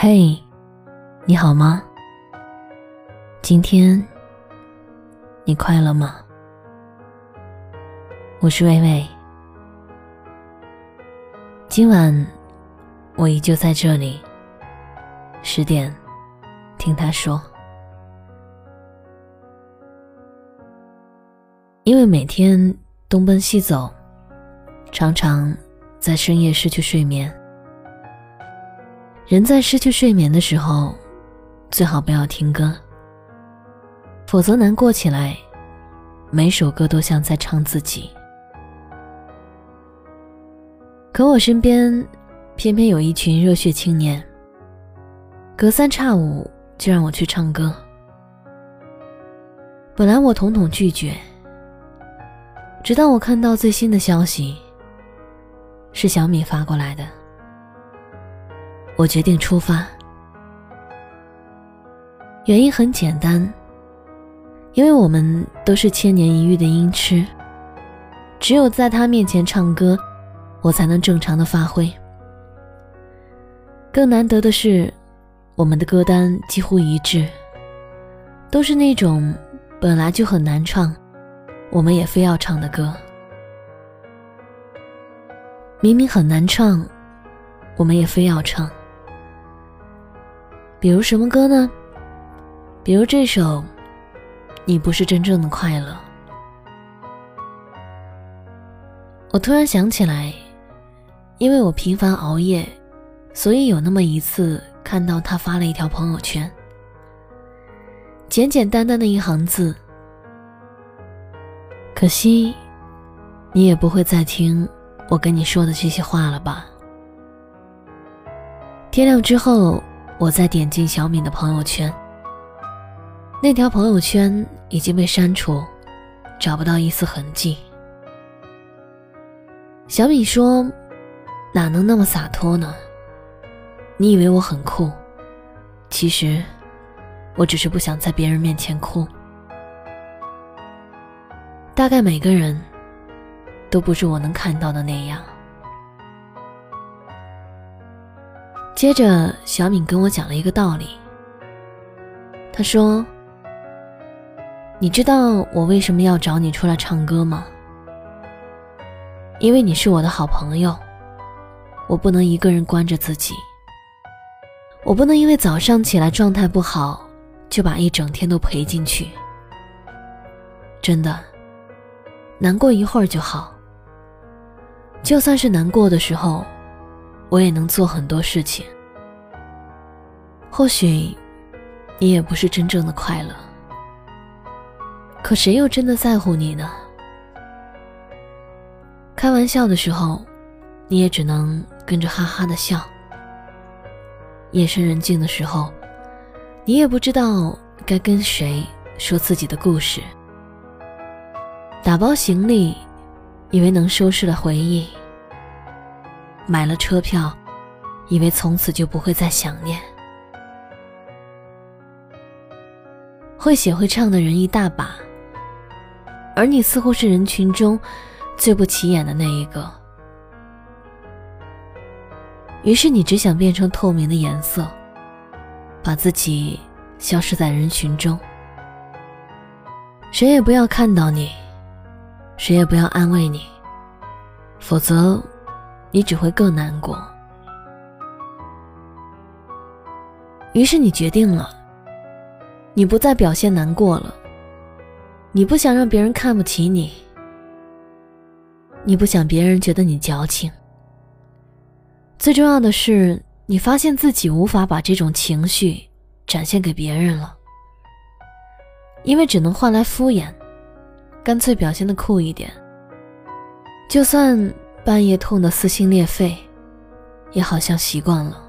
嘿，你好吗？今天你快乐吗？我是微微，今晚我依旧在这里。十点，听他说，因为每天东奔西走，常常在深夜失去睡眠。人在失去睡眠的时候，最好不要听歌，否则难过起来，每首歌都像在唱自己。可我身边，偏偏有一群热血青年，隔三差五就让我去唱歌。本来我统统拒绝，直到我看到最新的消息，是小米发过来的。我决定出发，原因很简单，因为我们都是千年一遇的音痴，只有在他面前唱歌，我才能正常的发挥。更难得的是，我们的歌单几乎一致，都是那种本来就很难唱，我们也非要唱的歌。明明很难唱，我们也非要唱。比如什么歌呢？比如这首《你不是真正的快乐》。我突然想起来，因为我频繁熬夜，所以有那么一次看到他发了一条朋友圈，简简单单的一行字。可惜，你也不会再听我跟你说的这些话了吧？天亮之后。我再点进小敏的朋友圈，那条朋友圈已经被删除，找不到一丝痕迹。小敏说：“哪能那么洒脱呢？你以为我很酷，其实我只是不想在别人面前哭。大概每个人都不是我能看到的那样。”接着，小敏跟我讲了一个道理。她说：“你知道我为什么要找你出来唱歌吗？因为你是我的好朋友，我不能一个人关着自己。我不能因为早上起来状态不好，就把一整天都赔进去。真的，难过一会儿就好。就算是难过的时候。”我也能做很多事情。或许，你也不是真正的快乐。可谁又真的在乎你呢？开玩笑的时候，你也只能跟着哈哈的笑。夜深人静的时候，你也不知道该跟谁说自己的故事。打包行李，以为能收拾了回忆。买了车票，以为从此就不会再想念。会写会唱的人一大把，而你似乎是人群中最不起眼的那一个。于是你只想变成透明的颜色，把自己消失在人群中，谁也不要看到你，谁也不要安慰你，否则。你只会更难过。于是你决定了，你不再表现难过了。你不想让别人看不起你，你不想别人觉得你矫情。最重要的是，你发现自己无法把这种情绪展现给别人了，因为只能换来敷衍，干脆表现的酷一点，就算。半夜痛得撕心裂肺，也好像习惯了。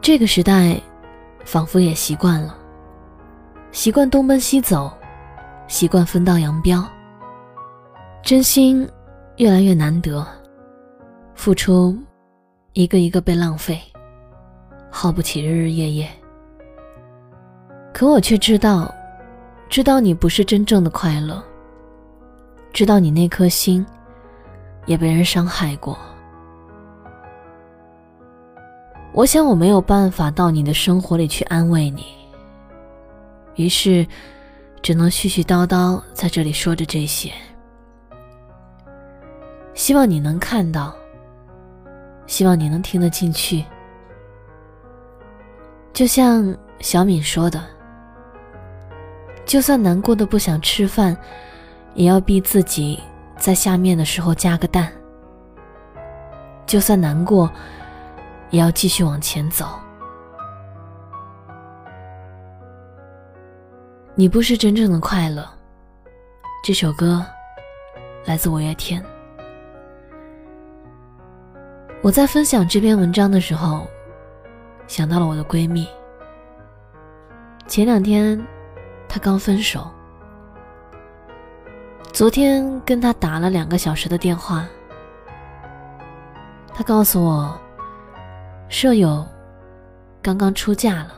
这个时代，仿佛也习惯了，习惯东奔西走，习惯分道扬镳。真心越来越难得，付出一个一个被浪费，耗不起日日夜夜。可我却知道，知道你不是真正的快乐。知道你那颗心，也被人伤害过。我想我没有办法到你的生活里去安慰你，于是只能絮絮叨叨在这里说着这些。希望你能看到，希望你能听得进去。就像小敏说的，就算难过的不想吃饭，也要逼自己在下面的时候加个蛋。就算难过。也要继续往前走。你不是真正的快乐。这首歌来自五月天。我在分享这篇文章的时候，想到了我的闺蜜。前两天，她刚分手。昨天跟他打了两个小时的电话，他告诉我。舍友刚刚出嫁了，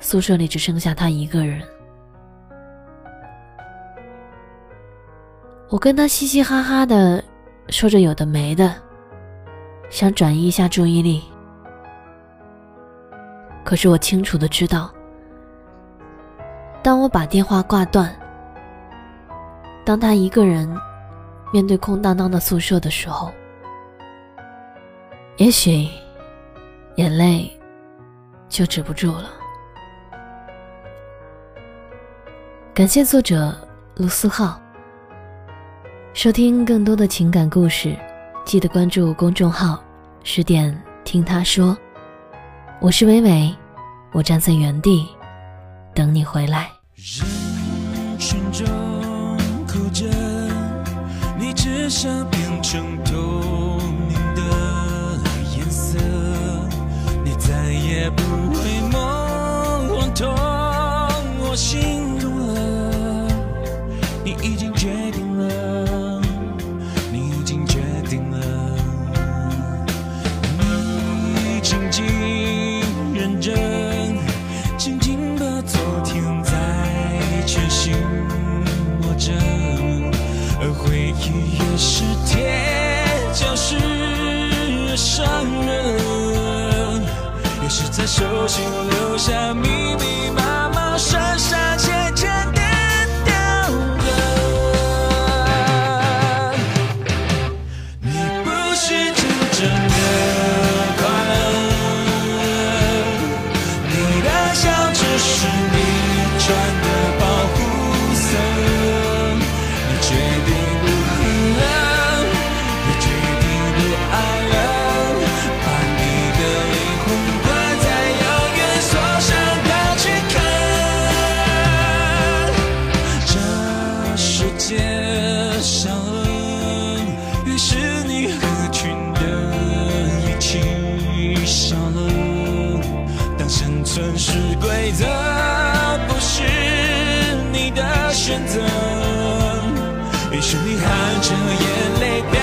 宿舍里只剩下他一个人。我跟他嘻嘻哈哈的说着有的没的，想转移一下注意力。可是我清楚的知道，当我把电话挂断，当他一个人面对空荡荡的宿舍的时候，也许。眼泪就止不住了。感谢作者卢思浩。收听更多的情感故事，记得关注公众号“十点听他说”。我是伟伟，我站在原地等你回来。着，你只想变成透明的颜色。你再也不会梦我痛我心手心留下密密麻麻、深深是你合群的一起笑了。当生存是规则，不是你的选择，于是你含着眼泪。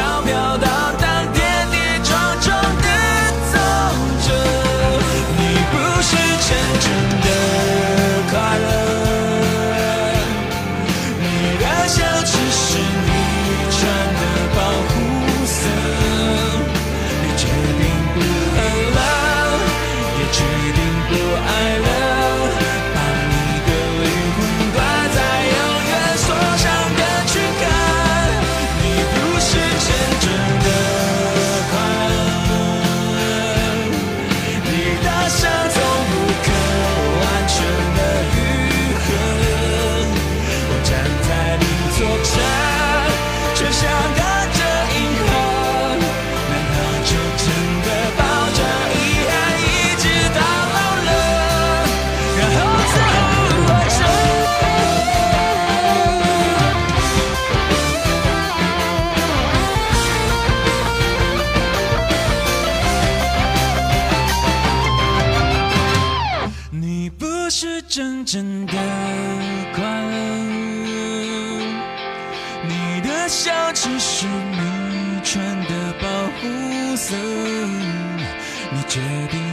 笑只是你穿的保护色。你决定